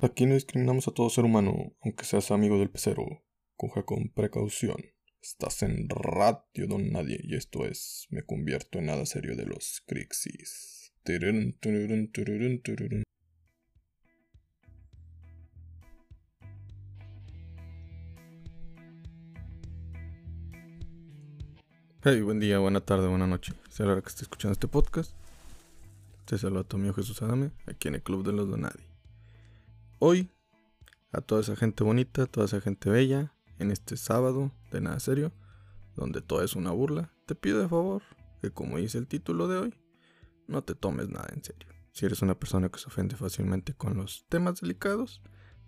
Aquí no discriminamos a todo ser humano, aunque seas amigo del pecero. Coja con precaución. Estás en Radio Don Nadie y esto es Me convierto en nada serio de los Crixis. Hey, buen día, buena tarde, buena noche. Hora que esté escuchando este podcast. Te saluda tu amigo Jesús Adame, aquí en el Club de los Donadi. Hoy, a toda esa gente bonita, toda esa gente bella, en este sábado de nada serio, donde todo es una burla, te pido de favor que, como dice el título de hoy, no te tomes nada en serio. Si eres una persona que se ofende fácilmente con los temas delicados,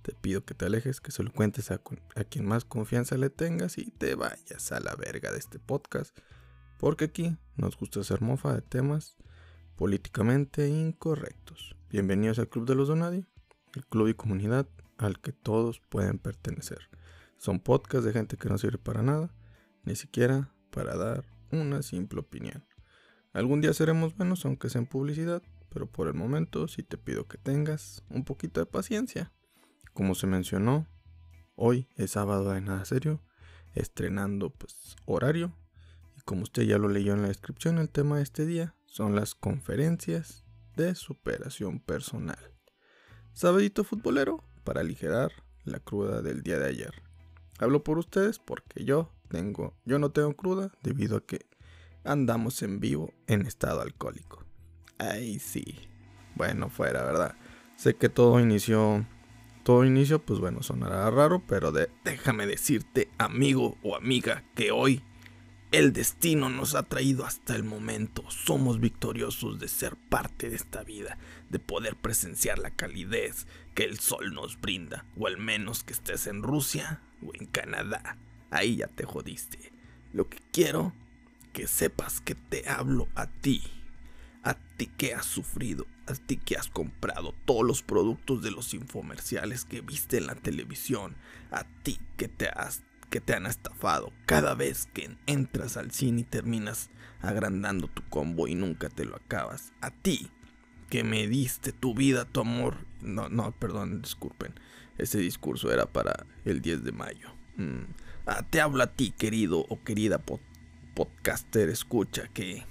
te pido que te alejes, que se lo cuentes a, quien más confianza le tengas y te vayas a la verga de este podcast. Porque aquí nos gusta hacer mofa de temas políticamente incorrectos. Bienvenidos al Club de los Donadi, el club y comunidad al que todos pueden pertenecer. Son podcasts de gente que no sirve para nada, ni siquiera para dar una simple opinión. Algún día seremos buenos aunque sea en publicidad, pero por el momento sí te pido que tengas un poquito de paciencia. Como se mencionó, hoy es sábado de nada serio, estrenando pues horario. Y como usted ya lo leyó en la descripción, el tema de este día son las conferencias de superación personal. Sabadito futbolero para aligerar la cruda del día de ayer. Hablo por ustedes porque yo tengo, yo no tengo cruda debido a que andamos en vivo en estado alcohólico. Ay, sí. Bueno, fuera, ¿verdad? Sé que todo inició, todo inicio, pues bueno, sonará raro, pero déjame decirte, amigo o amiga, que hoy el destino nos ha traído hasta el momento. Somos victoriosos de ser parte de esta vida, de poder presenciar la calidez que el sol nos brinda, o al menos que estés en Rusia o en Canadá. Ahí ya te jodiste. Lo que quiero que sepas que te hablo a ti. A ti que has sufrido, a ti que has comprado todos los productos de los infomerciales que viste en la televisión, a ti que te has que te han estafado cada vez que entras al cine y terminas agrandando tu combo y nunca te lo acabas. A ti, que me diste tu vida, tu amor. No, no, perdón, disculpen. Ese discurso era para el 10 de mayo. Mm. Ah, te hablo a ti, querido o querida podcaster, escucha, que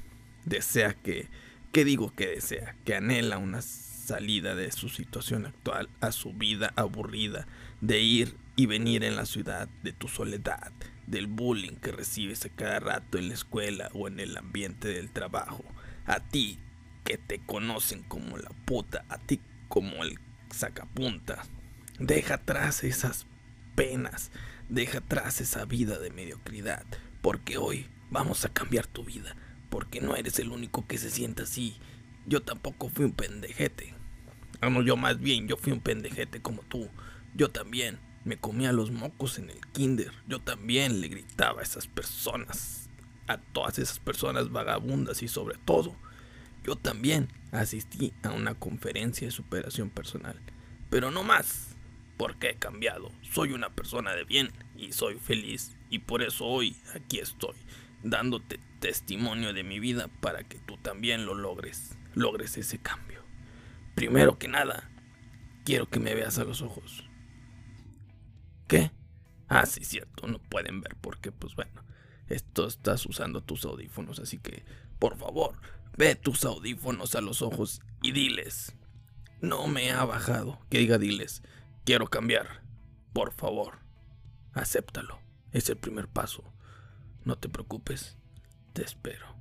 desea que, que digo que desea, que anhela una salida de su situación actual a su vida aburrida, de ir y venir en la ciudad, de tu soledad, del bullying que recibes a cada rato en la escuela o en el ambiente del trabajo. A ti que te conocen como la puta, a ti como el sacapunta. Deja atrás esas penas, deja atrás esa vida de mediocridad, porque hoy vamos a cambiar tu vida, porque no eres el único que se sienta así. Yo tampoco fui un pendejete. Vamos, yo más bien, yo fui un pendejete como tú. Yo también me comía los mocos en el kinder. Yo también le gritaba a esas personas, a todas esas personas vagabundas y sobre todo, yo también asistí a una conferencia de superación personal. Pero no más, porque he cambiado. Soy una persona de bien y soy feliz. Y por eso hoy aquí estoy, dándote testimonio de mi vida para que tú también lo logres, logres ese cambio. Primero que nada, quiero que me veas a los ojos. ¿Qué? Ah, sí, cierto, no pueden ver porque, pues bueno, esto estás usando tus audífonos, así que, por favor, ve tus audífonos a los ojos y diles. No me ha bajado. Que diga diles, quiero cambiar. Por favor, acéptalo. Es el primer paso. No te preocupes, te espero.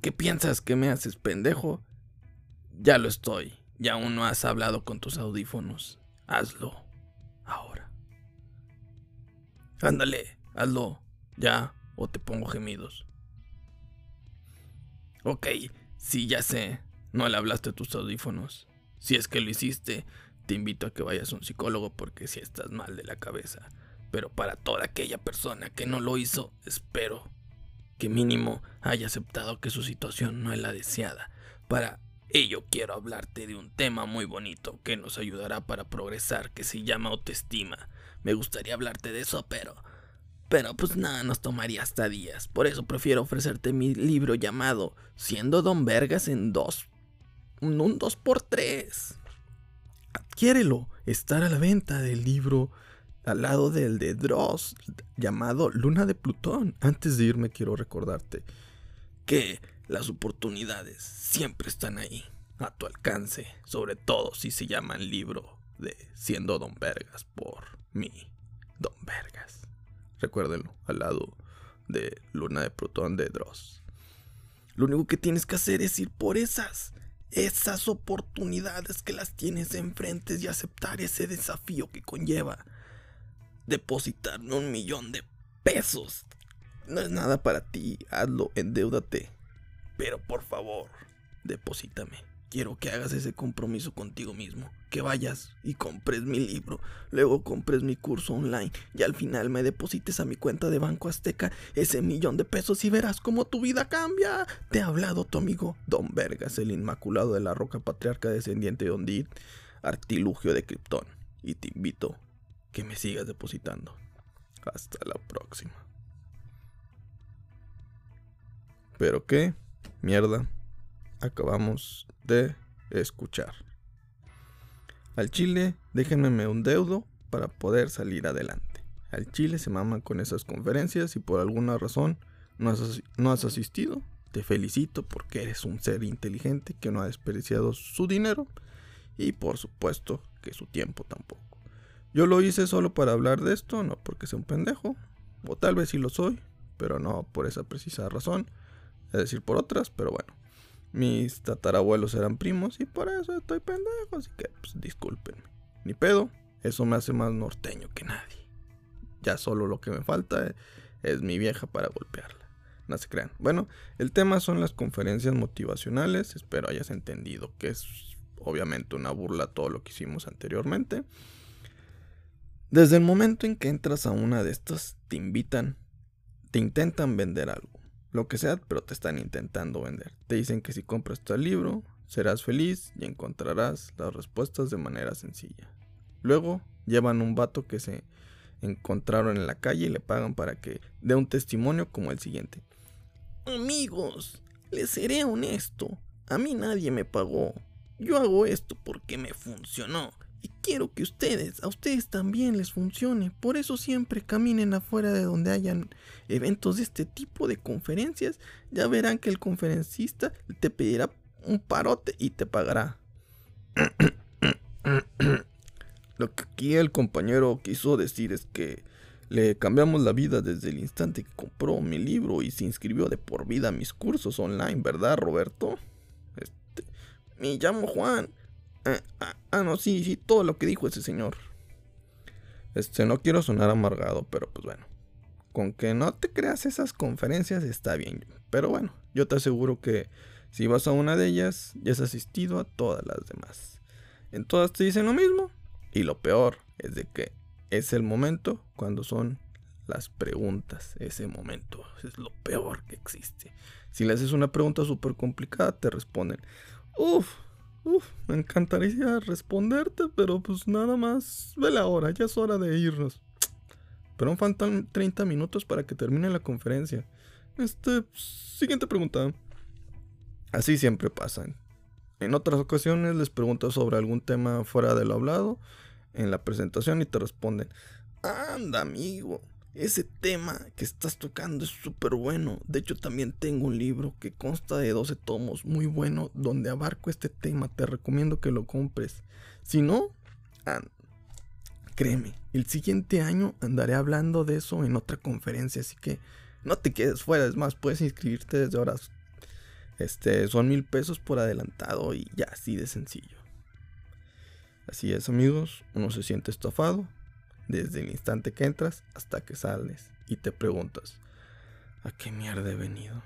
¿Qué piensas que me haces pendejo? Ya lo estoy. Ya aún no has hablado con tus audífonos. Hazlo Ándale, hazlo, ya, o te pongo gemidos. Ok, sí, ya sé, no le hablaste a tus audífonos. Si es que lo hiciste, te invito a que vayas a un psicólogo porque si estás mal de la cabeza. Pero para toda aquella persona que no lo hizo, espero que mínimo haya aceptado que su situación no es la deseada. Para ello quiero hablarte de un tema muy bonito que nos ayudará para progresar, que se llama autoestima. Me gustaría hablarte de eso, pero... Pero pues nada, nos tomaría hasta días. Por eso prefiero ofrecerte mi libro llamado Siendo Don Vergas en dos... Un 2 por 3 adquiérelo. Estar a la venta del libro al lado del de Dross llamado Luna de Plutón. Antes de irme quiero recordarte que las oportunidades siempre están ahí, a tu alcance, sobre todo si se llama el libro de Siendo Don Vergas por mí, Don Vergas. Recuérdenlo, al lado de Luna de Plutón de Dross. Lo único que tienes que hacer es ir por esas, esas oportunidades que las tienes enfrente y aceptar ese desafío que conlleva depositarme un millón de pesos. No es nada para ti, hazlo, endeudate. Pero por favor, deposítame. Quiero que hagas ese compromiso contigo mismo. Que vayas y compres mi libro, luego compres mi curso online y al final me deposites a mi cuenta de Banco Azteca ese millón de pesos y verás cómo tu vida cambia. Te ha hablado tu amigo Don Vergas, el Inmaculado de la Roca Patriarca descendiente de Ondid, artilugio de Krypton. Y te invito que me sigas depositando. Hasta la próxima. Pero qué mierda acabamos de escuchar. Al chile, déjenme un deudo para poder salir adelante. Al chile se maman con esas conferencias y por alguna razón no has, no has asistido. Te felicito porque eres un ser inteligente que no ha desperdiciado su dinero y por supuesto que su tiempo tampoco. Yo lo hice solo para hablar de esto, no porque sea un pendejo, o tal vez sí lo soy, pero no por esa precisa razón, es decir, por otras, pero bueno. Mis tatarabuelos eran primos y por eso estoy pendejo, así que pues discúlpenme. Ni pedo, eso me hace más norteño que nadie. Ya solo lo que me falta es mi vieja para golpearla. No se crean. Bueno, el tema son las conferencias motivacionales. Espero hayas entendido que es obviamente una burla todo lo que hicimos anteriormente. Desde el momento en que entras a una de estas, te invitan, te intentan vender algo, lo que sea, pero te están intentando vender. Te dicen que si compras tal libro, serás feliz y encontrarás las respuestas de manera sencilla. Luego llevan un vato que se encontraron en la calle y le pagan para que dé un testimonio como el siguiente. Amigos, les seré honesto, a mí nadie me pagó. Yo hago esto porque me funcionó quiero que ustedes, a ustedes también les funcione. Por eso siempre caminen afuera de donde hayan eventos de este tipo de conferencias. Ya verán que el conferencista te pedirá un parote y te pagará. Lo que aquí el compañero quiso decir es que le cambiamos la vida desde el instante que compró mi libro y se inscribió de por vida a mis cursos online, ¿verdad, Roberto? Este, me llamo Juan Ah, ah, ah, no, sí, sí, todo lo que dijo ese señor. Este, no quiero sonar amargado, pero pues bueno. Con que no te creas esas conferencias está bien. Pero bueno, yo te aseguro que si vas a una de ellas, ya has asistido a todas las demás. En todas te dicen lo mismo. Y lo peor es de que es el momento cuando son las preguntas. Ese momento es lo peor que existe. Si le haces una pregunta súper complicada, te responden. Uf, Uf, me encantaría responderte, pero pues nada más. Ve la hora, ya es hora de irnos. Pero faltan 30 minutos para que termine la conferencia. Este, siguiente pregunta. Así siempre pasan. En otras ocasiones les preguntas sobre algún tema fuera de lo hablado en la presentación y te responden, anda amigo, ese tema que estás tocando es súper bueno. De hecho, también tengo un libro que consta de 12 tomos, muy bueno, donde abarco este tema. Te recomiendo que lo compres. Si no, créeme, el siguiente año andaré hablando de eso en otra conferencia. Así que no te quedes fuera. Es más, puedes inscribirte desde horas. Este, son mil pesos por adelantado y ya, así de sencillo. Así es, amigos. Uno se siente estafado desde el instante que entras hasta que sales y te preguntas, ¿a qué mierda he venido?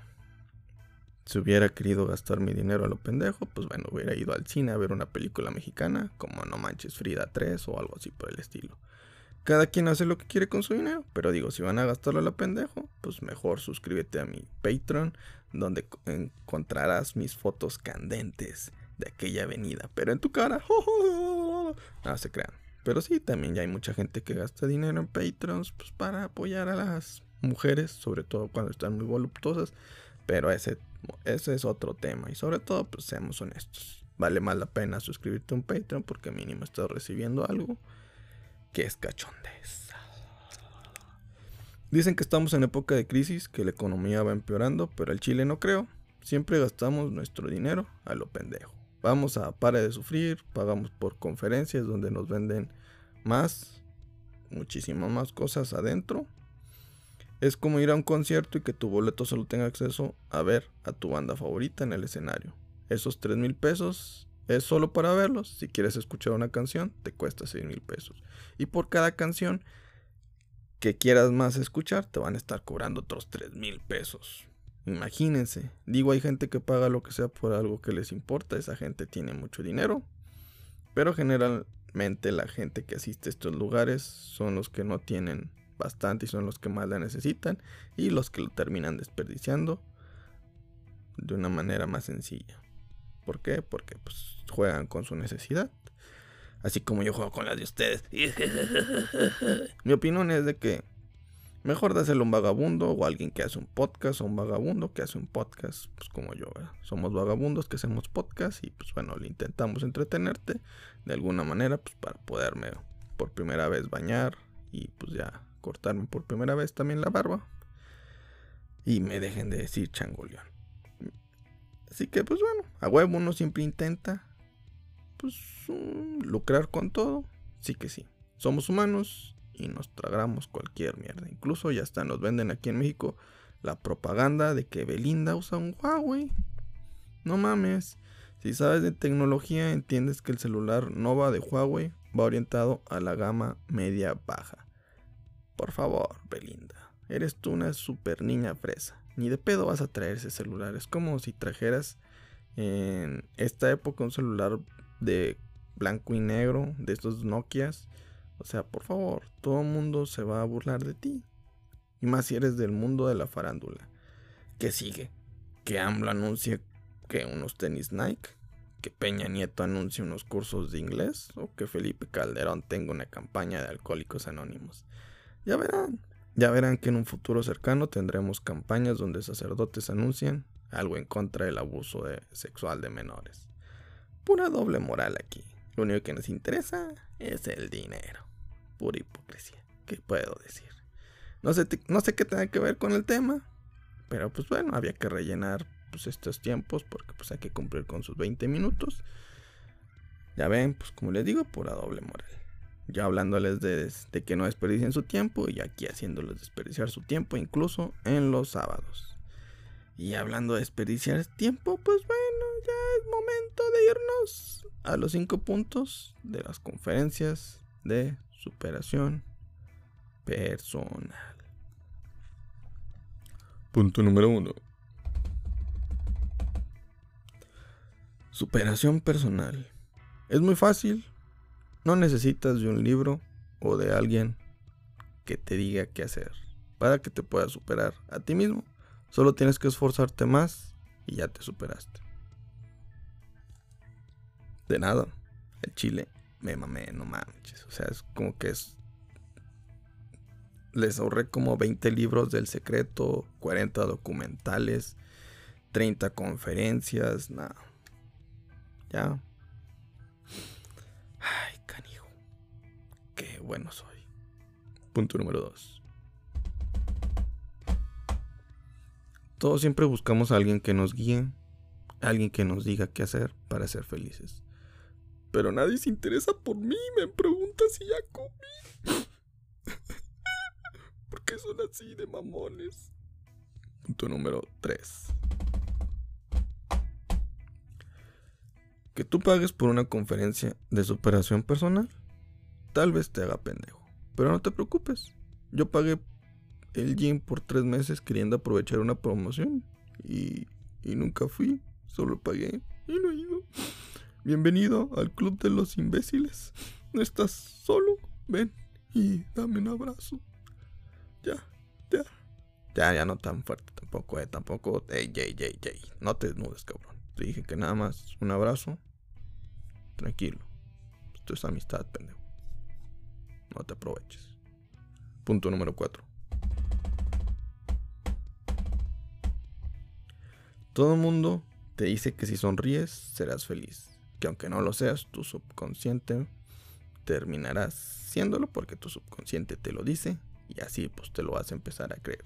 Si hubiera querido gastar mi dinero a lo pendejo, pues bueno, hubiera ido al cine a ver una película mexicana como No Manches Frida 3 o algo así por el estilo. Cada quien hace lo que quiere con su dinero, pero digo, si van a gastarlo a lo pendejo, pues mejor suscríbete a mi Patreon, donde encontrarás mis fotos candentes de aquella avenida, pero en tu cara. No se crean. Pero sí, también ya hay mucha gente que gasta dinero en Patreons pues, para apoyar a las mujeres, sobre todo cuando están muy voluptuosas. Pero ese, ese es otro tema. Y sobre todo, pues seamos honestos. vale más la pena suscribirte a un Patreon porque mínimo estás recibiendo algo que es cachondez. Dicen que estamos en época de crisis, que la economía va empeorando, pero el Chile no creo. Siempre gastamos nuestro dinero a lo pendejo. Vamos a Pare de Sufrir, pagamos por conferencias donde nos venden más, muchísimas más cosas adentro. Es como ir a un concierto y que tu boleto solo tenga acceso a ver a tu banda favorita en el escenario. Esos 3 mil pesos es solo para verlos. Si quieres escuchar una canción, te cuesta 6 mil pesos. Y por cada canción que quieras más escuchar, te van a estar cobrando otros 3 mil pesos. Imagínense, digo, hay gente que paga lo que sea por algo que les importa, esa gente tiene mucho dinero, pero la gente que asiste a estos lugares son los que no tienen bastante y son los que más la necesitan y los que lo terminan desperdiciando de una manera más sencilla. ¿Por qué? Porque pues, juegan con su necesidad. Así como yo juego con las de ustedes. Mi opinión es de que Mejor dáselo a un vagabundo o alguien que hace un podcast o un vagabundo que hace un podcast, pues como yo, Somos vagabundos que hacemos podcast y pues bueno, le intentamos entretenerte de alguna manera pues para poderme por primera vez bañar y pues ya cortarme por primera vez también la barba y me dejen de decir changoleón. Así que pues bueno, a huevo uno siempre intenta pues lucrar con todo, sí que sí. Somos humanos y nos tragamos cualquier mierda. Incluso ya hasta nos venden aquí en México la propaganda de que Belinda usa un Huawei. No mames. Si sabes de tecnología, entiendes que el celular Nova de Huawei va orientado a la gama media baja. Por favor, Belinda. Eres tú una super niña fresa. Ni de pedo vas a traer ese celular. Es como si trajeras en esta época un celular de blanco y negro, de estos Nokias o sea, por favor, todo el mundo se va a burlar de ti. Y más si eres del mundo de la farándula. ¿Qué sigue? Que AMLO anuncie que unos tenis Nike, que Peña Nieto anuncie unos cursos de inglés o que Felipe Calderón tenga una campaña de alcohólicos anónimos. Ya verán, ya verán que en un futuro cercano tendremos campañas donde sacerdotes anuncian algo en contra del abuso sexual de menores. Pura doble moral aquí. Lo único que nos interesa es el dinero pura hipocresía. ¿Qué puedo decir? No sé, no sé qué tenga que ver con el tema, pero pues bueno, había que rellenar pues estos tiempos porque pues hay que cumplir con sus 20 minutos. Ya ven, pues como les digo, pura doble moral. Ya hablándoles de, de que no desperdicien su tiempo y aquí haciéndoles desperdiciar su tiempo incluso en los sábados. Y hablando de desperdiciar tiempo, pues bueno, ya es momento de irnos a los cinco puntos de las conferencias de superación personal. Punto número uno. Superación personal. Es muy fácil. No necesitas de un libro o de alguien que te diga qué hacer para que te puedas superar a ti mismo. Solo tienes que esforzarte más y ya te superaste. De nada. El chile me mamé, no manches. O sea, es como que es. Les ahorré como 20 libros del secreto, 40 documentales, 30 conferencias, nada. Ya. Ay, canijo. Qué bueno soy. Punto número 2. Todos siempre buscamos a alguien que nos guíe, alguien que nos diga qué hacer para ser felices. Pero nadie se interesa por mí. Me pregunta si ya comí. ¿Por qué son así de mamones? Punto número 3. Que tú pagues por una conferencia de superación personal, tal vez te haga pendejo. Pero no te preocupes. Yo pagué el gym por tres meses queriendo aprovechar una promoción. Y, y nunca fui. Solo pagué y no he ido. Bienvenido al club de los imbéciles. No estás solo. Ven y dame un abrazo. Ya, ya. Ya, ya no tan fuerte tampoco, eh. Tampoco. Ey, ey, ey, ey. No te desnudes, cabrón. Te dije que nada más un abrazo. Tranquilo. Esto es amistad, pendejo. No te aproveches. Punto número 4. Todo el mundo te dice que si sonríes serás feliz. Que aunque no lo seas, tu subconsciente terminarás siéndolo porque tu subconsciente te lo dice y así pues te lo vas a empezar a creer.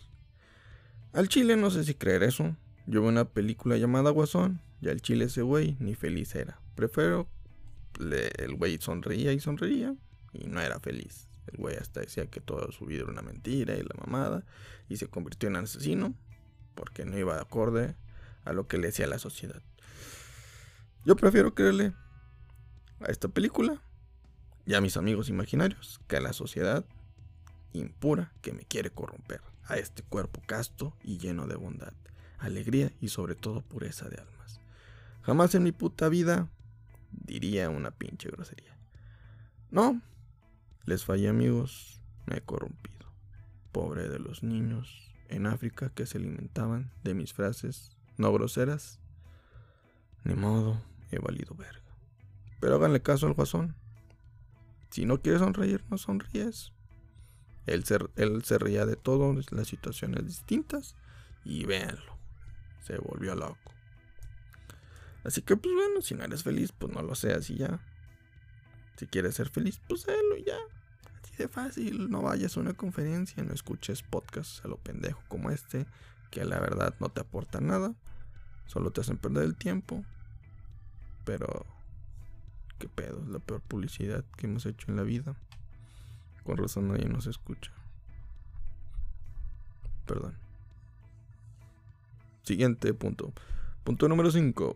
Al chile no sé si creer eso. Yo vi una película llamada Guasón y al chile ese güey ni feliz era. Prefiero el güey sonreía y sonreía y no era feliz. El güey hasta decía que toda su vida era una mentira y la mamada y se convirtió en asesino porque no iba de acorde a lo que le decía la sociedad. Yo prefiero creerle a esta película y a mis amigos imaginarios que a la sociedad impura que me quiere corromper, a este cuerpo casto y lleno de bondad, alegría y sobre todo pureza de almas. Jamás en mi puta vida diría una pinche grosería. No, les fallé amigos, me he corrompido. Pobre de los niños en África que se alimentaban de mis frases no groseras. Ni modo, he valido verga. Pero háganle caso al guasón. Si no quieres sonreír, no sonríes. Él se, él se reía de todo, las situaciones distintas. Y véanlo, se volvió loco. Así que, pues bueno, si no eres feliz, pues no lo seas y ya. Si quieres ser feliz, pues sélo y ya. Así de fácil. No vayas a una conferencia, no escuches podcasts a lo pendejo como este, que la verdad no te aporta nada. Solo te hacen perder el tiempo. Pero, qué pedo, es la peor publicidad que hemos hecho en la vida. Con razón nadie nos escucha. Perdón. Siguiente punto. Punto número 5.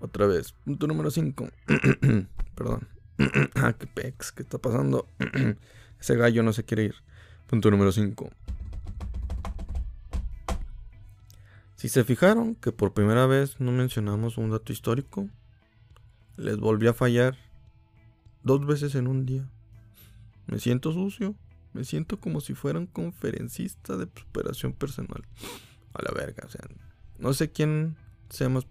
Otra vez. Punto número 5. Perdón. ah, qué pex. ¿Qué está pasando? Ese gallo no se quiere ir. Punto número 5. Si se fijaron que por primera vez no mencionamos un dato histórico, les volví a fallar dos veces en un día. Me siento sucio, me siento como si fuera un conferencista de superación personal. A la verga, o sea, no sé quién sea más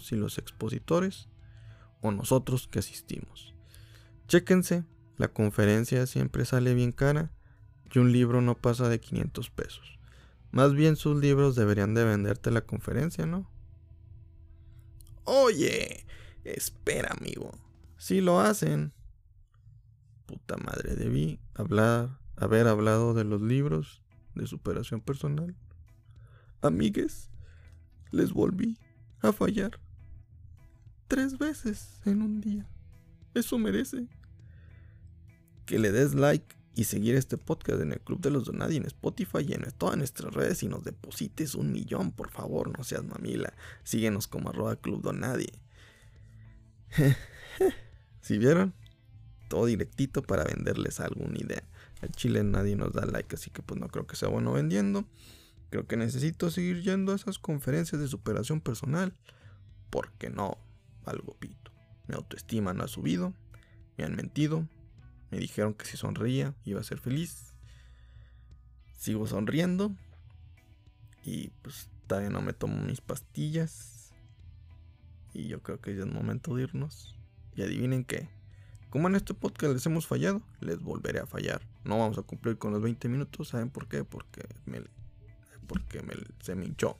si los expositores o nosotros que asistimos. Chéquense, la conferencia siempre sale bien cara y un libro no pasa de 500 pesos. Más bien sus libros deberían de venderte la conferencia, ¿no? Oye, espera amigo. Si lo hacen, puta madre, debí hablar, haber hablado de los libros de superación personal. Amigues, les volví a fallar tres veces en un día. Eso merece que le des like y seguir este podcast en el Club de los Donadi en Spotify y en todas nuestras redes y nos deposites un millón, por favor, no seas mamila. Síguenos como arroba Club Donadi. ¿Si vieron? todo directito para venderles alguna idea. Al chile nadie nos da like, así que pues no creo que sea bueno vendiendo. Creo que necesito seguir yendo a esas conferencias de superación personal. Porque no valgo pito. Mi autoestima no ha subido. Me han mentido. Me dijeron que si sonreía iba a ser feliz. Sigo sonriendo. Y pues todavía no me tomo mis pastillas. Y yo creo que ya es momento de irnos. Y adivinen qué. Como en este podcast les hemos fallado, les volveré a fallar. No vamos a cumplir con los 20 minutos. ¿Saben por qué? Porque, me, porque me, se me hinchó.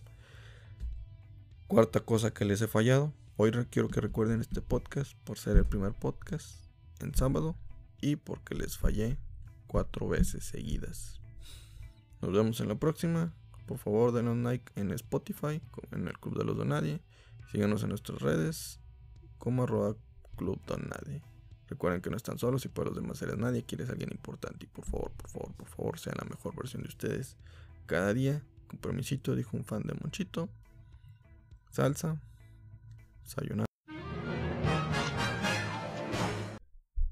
Cuarta cosa que les he fallado. Hoy quiero que recuerden este podcast por ser el primer podcast en sábado y porque les fallé cuatro veces seguidas. Nos vemos en la próxima. Por favor, un like en Spotify, en el Club de los Donadie. Síganos en nuestras redes como arroba Club Donadie. Recuerden que no están solos y para los demás seres nadie, quieres alguien importante. Y por favor, por favor, por favor, sean la mejor versión de ustedes. Cada día, compromisito, dijo un fan de Monchito. Salsa. Sayonara.